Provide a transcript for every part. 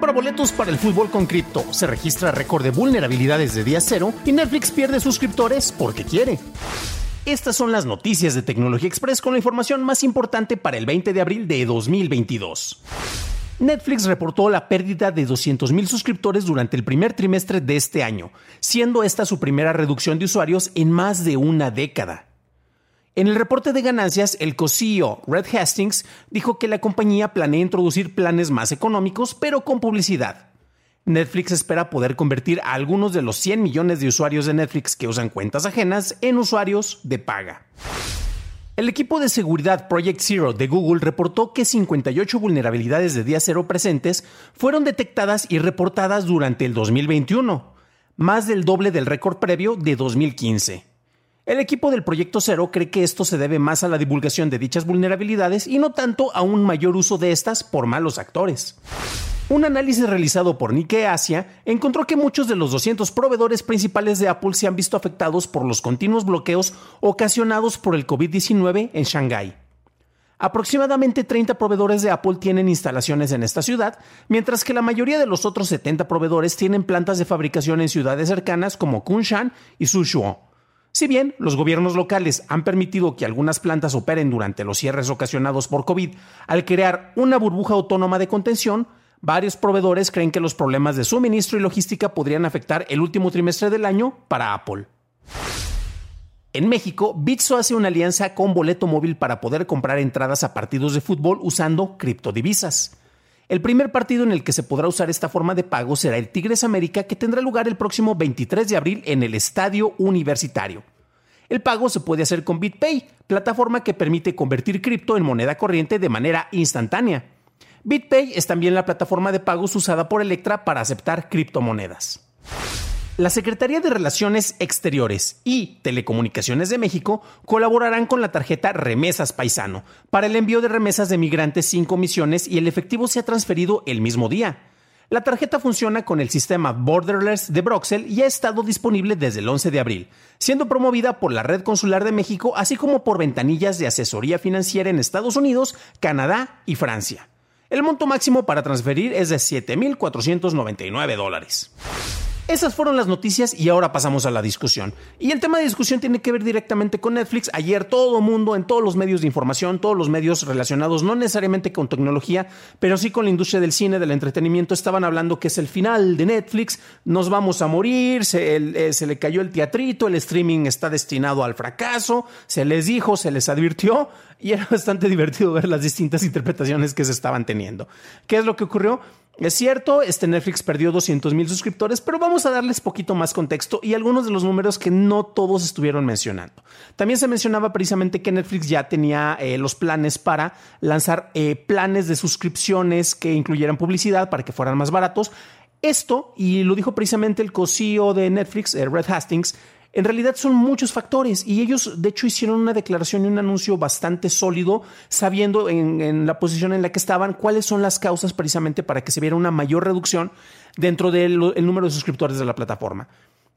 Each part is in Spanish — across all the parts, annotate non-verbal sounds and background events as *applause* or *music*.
Compra boletos para el fútbol con cripto. Se registra récord de vulnerabilidades de día cero y Netflix pierde suscriptores porque quiere. Estas son las noticias de Tecnología Express con la información más importante para el 20 de abril de 2022. Netflix reportó la pérdida de 200.000 suscriptores durante el primer trimestre de este año, siendo esta su primera reducción de usuarios en más de una década. En el reporte de ganancias, el co-CEO Red Hastings dijo que la compañía planea introducir planes más económicos, pero con publicidad. Netflix espera poder convertir a algunos de los 100 millones de usuarios de Netflix que usan cuentas ajenas en usuarios de paga. El equipo de seguridad Project Zero de Google reportó que 58 vulnerabilidades de día cero presentes fueron detectadas y reportadas durante el 2021, más del doble del récord previo de 2015. El equipo del Proyecto Cero cree que esto se debe más a la divulgación de dichas vulnerabilidades y no tanto a un mayor uso de estas por malos actores. Un análisis realizado por Nikkei Asia encontró que muchos de los 200 proveedores principales de Apple se han visto afectados por los continuos bloqueos ocasionados por el COVID-19 en Shanghái. Aproximadamente 30 proveedores de Apple tienen instalaciones en esta ciudad, mientras que la mayoría de los otros 70 proveedores tienen plantas de fabricación en ciudades cercanas como Kunshan y Suzhou. Si bien los gobiernos locales han permitido que algunas plantas operen durante los cierres ocasionados por COVID, al crear una burbuja autónoma de contención, varios proveedores creen que los problemas de suministro y logística podrían afectar el último trimestre del año para Apple. En México, Bitso hace una alianza con Boleto Móvil para poder comprar entradas a partidos de fútbol usando criptodivisas. El primer partido en el que se podrá usar esta forma de pago será el Tigres América, que tendrá lugar el próximo 23 de abril en el Estadio Universitario. El pago se puede hacer con BitPay, plataforma que permite convertir cripto en moneda corriente de manera instantánea. BitPay es también la plataforma de pagos usada por Electra para aceptar criptomonedas. La Secretaría de Relaciones Exteriores y Telecomunicaciones de México colaborarán con la tarjeta Remesas Paisano para el envío de remesas de migrantes sin comisiones y el efectivo se ha transferido el mismo día. La tarjeta funciona con el sistema Borderless de Broxel y ha estado disponible desde el 11 de abril, siendo promovida por la Red Consular de México, así como por ventanillas de asesoría financiera en Estados Unidos, Canadá y Francia. El monto máximo para transferir es de 7.499 dólares. Esas fueron las noticias y ahora pasamos a la discusión. Y el tema de discusión tiene que ver directamente con Netflix. Ayer todo mundo en todos los medios de información, todos los medios relacionados, no necesariamente con tecnología, pero sí con la industria del cine, del entretenimiento, estaban hablando que es el final de Netflix, nos vamos a morir, se, eh, se le cayó el teatrito, el streaming está destinado al fracaso, se les dijo, se les advirtió y era *laughs* bastante divertido ver las distintas interpretaciones que se estaban teniendo. ¿Qué es lo que ocurrió? Es cierto, este Netflix perdió 200 mil suscriptores, pero vamos a darles poquito más contexto y algunos de los números que no todos estuvieron mencionando. También se mencionaba precisamente que Netflix ya tenía eh, los planes para lanzar eh, planes de suscripciones que incluyeran publicidad para que fueran más baratos. Esto, y lo dijo precisamente el co-CEO de Netflix, eh, Red Hastings, en realidad son muchos factores y ellos de hecho hicieron una declaración y un anuncio bastante sólido sabiendo en, la posición en la que estaban cuáles son las causas precisamente para que se viera una mayor reducción dentro del número de suscriptores de la plataforma.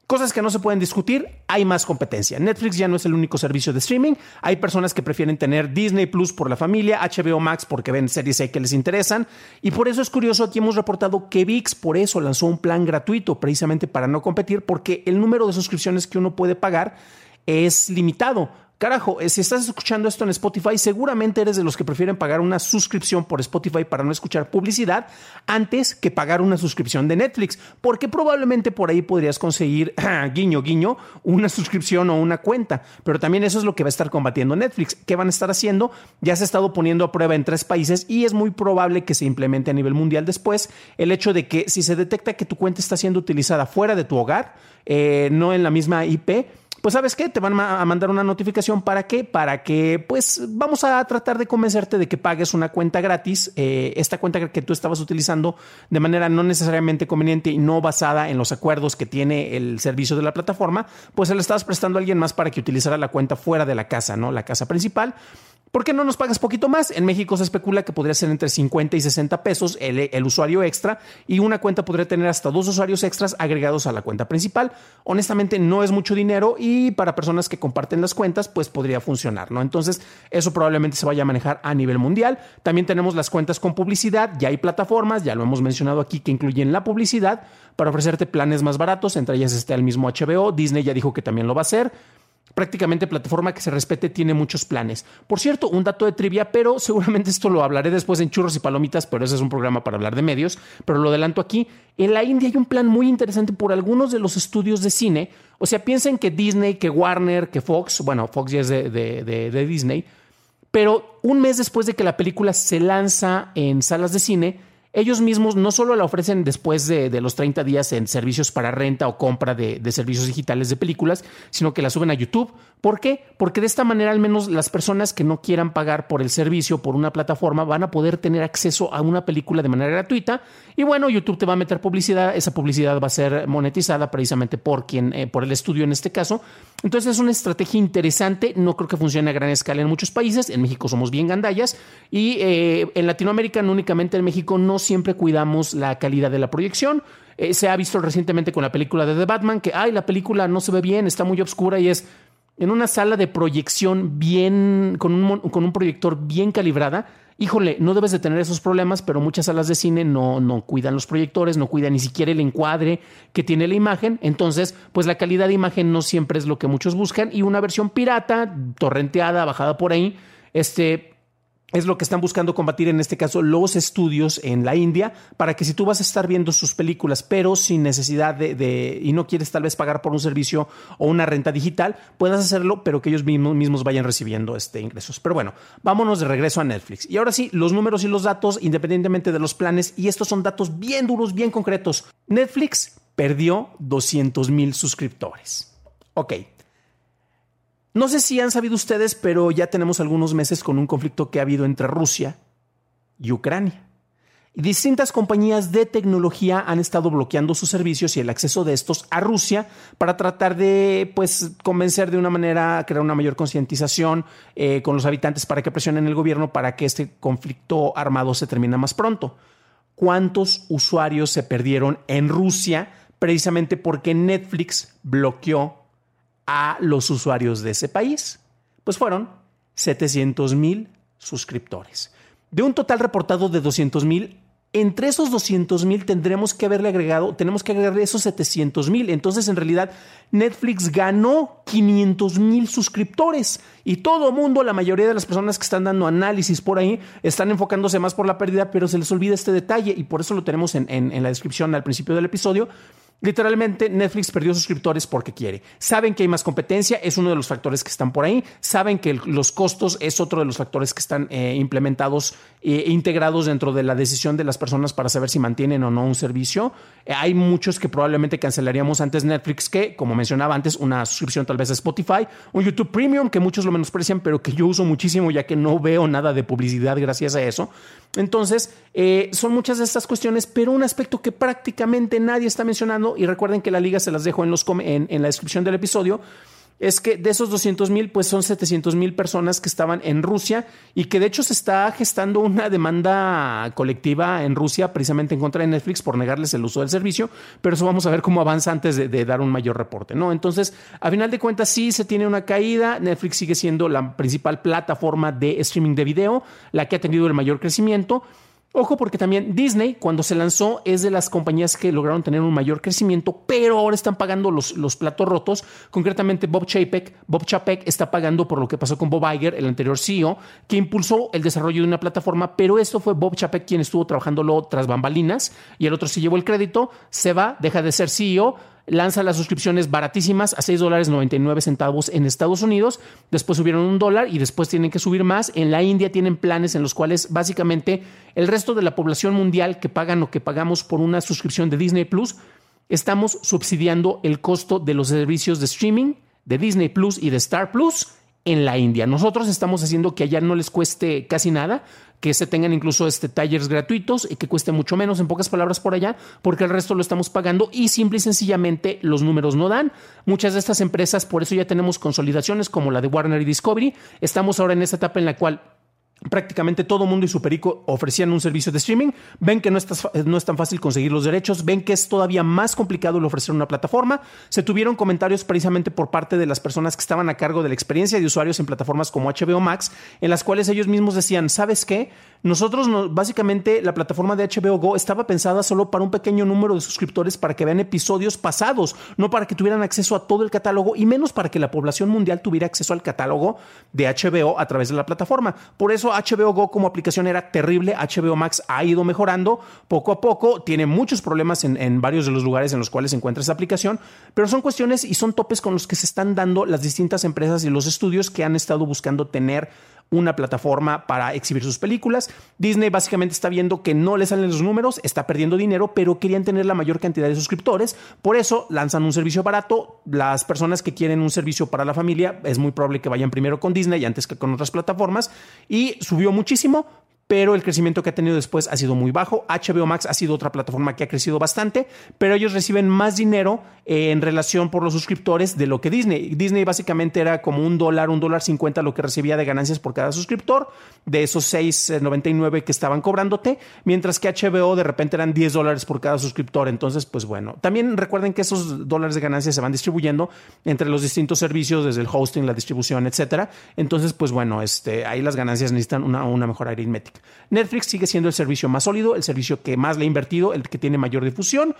Cosas que no se pueden discutir, hay más competencia. Netflix ya no es el único servicio de streaming. Hay personas que prefieren tener Disney Plus por la familia, HBO Max porque ven series que les interesan. Y por eso es curioso, aquí hemos reportado que VIX por eso lanzó un plan gratuito, precisamente para no competir, porque el número de suscripciones que uno puede pagar es limitado. Carajo, eh, si estás escuchando esto en Spotify, seguramente eres de los que prefieren pagar una suscripción por Spotify para no escuchar publicidad antes que pagar una suscripción de Netflix, porque probablemente por ahí podrías conseguir, *clears throat* guiño, guiño, una suscripción o una cuenta. Pero también eso es lo que va a estar combatiendo Netflix. ¿Qué van a estar haciendo? Ya se ha estado poniendo a prueba en tres países y es muy probable que se implemente a nivel mundial después el hecho de que si se detecta que tu cuenta está siendo utilizada fuera de tu hogar, eh, no en la misma IP, pues sabes qué, te van a mandar una notificación para qué, para que pues vamos a tratar de convencerte de que pagues una cuenta gratis, eh, esta cuenta que tú estabas utilizando de manera no necesariamente conveniente y no basada en los acuerdos que tiene el servicio de la plataforma, pues se la estabas prestando a alguien más para que utilizara la cuenta fuera de la casa, ¿no? La casa principal. ¿Por qué no nos pagas poquito más? En México se especula que podría ser entre 50 y 60 pesos el, usuario extra y una cuenta podría tener hasta dos usuarios extras agregados a la cuenta principal. Honestamente no es mucho dinero y para personas que comparten las cuentas pues podría funcionar, ¿no? Entonces eso probablemente se vaya a manejar a nivel mundial. También tenemos las cuentas con publicidad, ya hay plataformas, ya lo hemos mencionado aquí que incluyen la publicidad para ofrecerte planes más baratos, entre ellas está el mismo HBO, Disney ya dijo que también lo va a hacer prácticamente plataforma que se respete tiene muchos planes. Por cierto, un dato de trivia, pero seguramente esto lo hablaré después en churros y palomitas, pero ese es un programa para hablar de medios, pero lo adelanto aquí. En la India hay un plan muy interesante por algunos de los estudios de cine. O sea, piensen que Disney, que Warner, que Fox, bueno, Fox ya es de, de Disney, pero un mes después de que la película se lanza en salas de cine, ellos mismos no solo la ofrecen después de, los 30 días en servicios para renta o compra de, servicios digitales de películas, sino que la suben a YouTube. ¿Por qué? Porque de esta manera al menos las personas que no quieran pagar por el servicio, por una plataforma, van a poder tener acceso a una película de manera gratuita. Y bueno, YouTube te va a meter publicidad, esa publicidad va a ser monetizada precisamente por quien, eh, por el estudio en este caso. Entonces es una estrategia interesante, no creo que funcione a gran escala en muchos países, en México somos bien gandallas y eh, en Latinoamérica, no únicamente en México, no siempre cuidamos la calidad de la proyección. Eh, se ha visto recientemente con la película de The Batman que, ay, la película no se ve bien, está muy oscura y es en una sala de proyección bien, con un, con un proyector bien calibrada. Híjole, no debes de tener esos problemas, pero muchas salas de cine no, no cuidan los proyectores, no cuidan ni siquiera el encuadre que tiene la imagen. Entonces, pues la calidad de imagen no siempre es lo que muchos buscan. Y una versión pirata, torrenteada, bajada por ahí, este, es lo que están buscando combatir en este caso los estudios en la India para que si tú vas a estar viendo sus películas pero sin necesidad de, y no quieres tal vez pagar por un servicio o una renta digital puedas hacerlo pero que ellos mismos, vayan recibiendo este ingresos. Pero bueno vámonos de regreso a Netflix. Y ahora sí los números y los datos independientemente de los planes y estos son datos bien duros bien concretos. Netflix perdió 200 mil suscriptores. Ok no sé si han sabido ustedes, pero ya tenemos algunos meses con un conflicto que ha habido entre Rusia y Ucrania. Distintas compañías de tecnología han estado bloqueando sus servicios y el acceso de estos a Rusia para tratar de pues, convencer de una manera, crear una mayor concientización eh, con los habitantes para que presionen el gobierno para que este conflicto armado se termine más pronto. ¿Cuántos usuarios se perdieron en Rusia precisamente porque Netflix bloqueó a los usuarios de ese país? Pues fueron 700 mil suscriptores. De un total reportado de 200 mil, entre esos 200 mil tendremos que haberle agregado, tenemos que agregarle esos 700 mil. Entonces, en realidad, Netflix ganó 500 mil suscriptores y todo mundo, la mayoría de las personas que están dando análisis por ahí, están enfocándose más por la pérdida, pero se les olvida este detalle y por eso lo tenemos en, en la descripción al principio del episodio Literalmente Netflix perdió suscriptores porque quiere. Saben que hay más competencia, es uno de los factores que están por ahí. Saben que los costos es otro de los factores que están eh, implementados e integrados dentro de la decisión de las personas para saber si mantienen o no un servicio. Eh, hay muchos que probablemente cancelaríamos antes Netflix que, como mencionaba antes, una suscripción tal vez a Spotify, un YouTube Premium que muchos lo menosprecian, pero que yo uso muchísimo ya que no veo nada de publicidad gracias a eso. Entonces, son muchas de estas cuestiones, pero un aspecto que prácticamente nadie está mencionando y recuerden que la liga se las dejo en, los, en, en la descripción del episodio, es que de esos 200 mil, pues son 700 mil personas que estaban en Rusia y que de hecho se está gestando una demanda colectiva en Rusia precisamente en contra de Netflix por negarles el uso del servicio, pero eso vamos a ver cómo avanza antes de, de dar un mayor reporte, ¿no? Entonces, a final de cuentas, sí se tiene una caída, Netflix sigue siendo la principal plataforma de streaming de video, la que ha tenido el mayor crecimiento Ojo porque también Disney cuando se lanzó es de las compañías que lograron tener un mayor crecimiento, pero ahora están pagando los, los platos rotos. Concretamente Bob Chapek, Bob Chapek está pagando por lo que pasó con Bob Iger, el anterior CEO, que impulsó el desarrollo de una plataforma, pero esto fue Bob Chapek quien estuvo trabajándolo tras bambalinas y el otro se llevó el crédito, se va, deja de ser CEO lanza las suscripciones baratísimas a 6 dólares 99 centavos en Estados Unidos, después subieron un dólar y después tienen que subir más. En la India tienen planes en los cuales básicamente el resto de la población mundial que pagan o que pagamos por una suscripción de Disney Plus, estamos subsidiando el costo de los servicios de streaming de Disney Plus y de Star Plus en la India. Nosotros estamos haciendo que allá no les cueste casi nada, que se tengan incluso este talleres gratuitos y que cueste mucho menos, en pocas palabras por allá, porque el resto lo estamos pagando y simple y sencillamente los números no dan. Muchas de estas empresas, por eso ya tenemos consolidaciones como la de Warner y Discovery. Estamos ahora en esta etapa en la cual prácticamente todo mundo y su perico ofrecían un servicio de streaming, ven que no, no, es tan fácil conseguir los derechos, ven que es todavía más complicado el ofrecer una plataforma. Se tuvieron comentarios precisamente por parte de las personas que estaban a cargo de la experiencia de usuarios en plataformas como HBO Max, en las cuales ellos mismos decían, ¿sabes qué? Nosotros, básicamente, la plataforma de HBO Go estaba pensada solo para un pequeño número de suscriptores para que vean episodios pasados, no para que tuvieran acceso a todo el catálogo y menos para que la población mundial tuviera acceso al catálogo de HBO a través de la plataforma. Por eso HBO Go como aplicación era terrible, HBO Max ha ido mejorando poco a poco, tiene muchos problemas en, en varios de los lugares en los cuales se encuentra esa aplicación, pero son cuestiones y son topes con los que se están dando las distintas empresas y los estudios que han estado buscando tener una plataforma para exhibir sus películas. Disney básicamente está viendo que no le salen los números, está perdiendo dinero, pero querían tener la mayor cantidad de suscriptores. Por eso lanzan un servicio barato. Las personas que quieren un servicio para la familia es muy probable que vayan primero con Disney antes que con otras plataformas. Y subió muchísimo pero el crecimiento que ha tenido después ha sido muy bajo. HBO Max ha sido otra plataforma que ha crecido bastante, pero ellos reciben más dinero eh, en relación por los suscriptores de lo que Disney. Disney básicamente era como un dólar, un dólar cincuenta lo que recibía de ganancias por cada suscriptor, de esos 6.99 que estaban cobrándote, mientras que HBO de repente eran 10 dólares por cada suscriptor. Entonces, pues bueno, también recuerden que esos dólares de ganancias se van distribuyendo entre los distintos servicios, desde el hosting, la distribución, etcétera. Entonces, pues bueno, este, ahí las ganancias necesitan una, una mejor aritmética. Netflix sigue siendo el servicio más sólido, el servicio que más le ha invertido, el que tiene mayor difusión.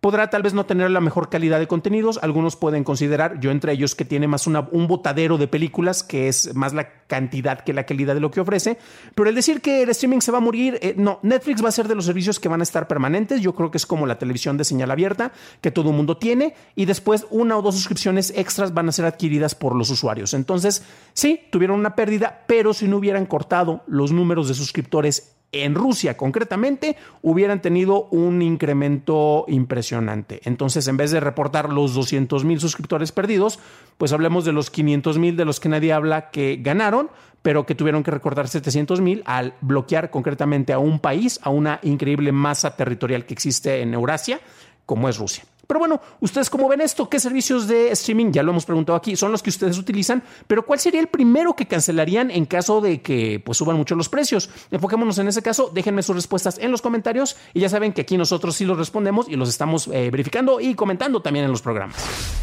Podrá tal vez no tener la mejor calidad de contenidos, algunos pueden considerar, yo entre ellos, que tiene más un botadero de películas, que es más la cantidad que la calidad de lo que ofrece, pero el decir que el streaming se va a morir, eh, no, Netflix va a ser de los servicios que van a estar permanentes, yo creo que es como la televisión de señal abierta, que todo el mundo tiene, y después una o dos suscripciones extras van a ser adquiridas por los usuarios. Entonces, sí, tuvieron una pérdida, pero si no hubieran cortado los números de suscriptores en Rusia concretamente hubieran tenido un incremento impresionante. Entonces, en vez de reportar los 200 mil suscriptores perdidos, pues hablemos de los 500 mil de los que nadie habla que ganaron, pero que tuvieron que recordar 700 mil al bloquear concretamente a un país, a una increíble masa territorial que existe en Eurasia, como es Rusia. Pero bueno, ¿ustedes cómo ven esto? ¿Qué servicios de streaming, ya lo hemos preguntado aquí, son los que ustedes utilizan? Pero ¿cuál sería el primero que cancelarían en caso de que pues, suban mucho los precios? Enfoquémonos en ese caso, déjenme sus respuestas en los comentarios y ya saben que aquí nosotros sí los respondemos y los estamos eh, verificando y comentando también en los programas.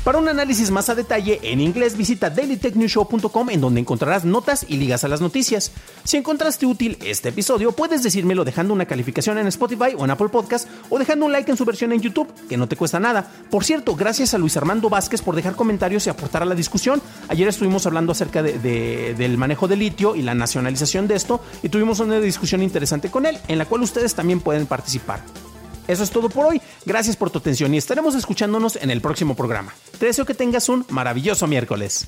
Para un análisis más a detalle en inglés, visita dailytechnewshow.com en donde encontrarás notas y ligas a las noticias. Si encontraste útil este episodio, puedes decírmelo dejando una calificación en Spotify o en Apple Podcast o dejando un like en su versión en YouTube, que no te cuesta nada por cierto, gracias a Luis Armando Vázquez por dejar comentarios y aportar a la discusión. Ayer estuvimos hablando acerca del manejo de litio y la nacionalización de esto y tuvimos una discusión interesante con él, en la cual ustedes también pueden participar. Eso es todo por hoy. Gracias por tu atención y estaremos escuchándonos en el próximo programa. Te deseo que tengas un maravilloso miércoles.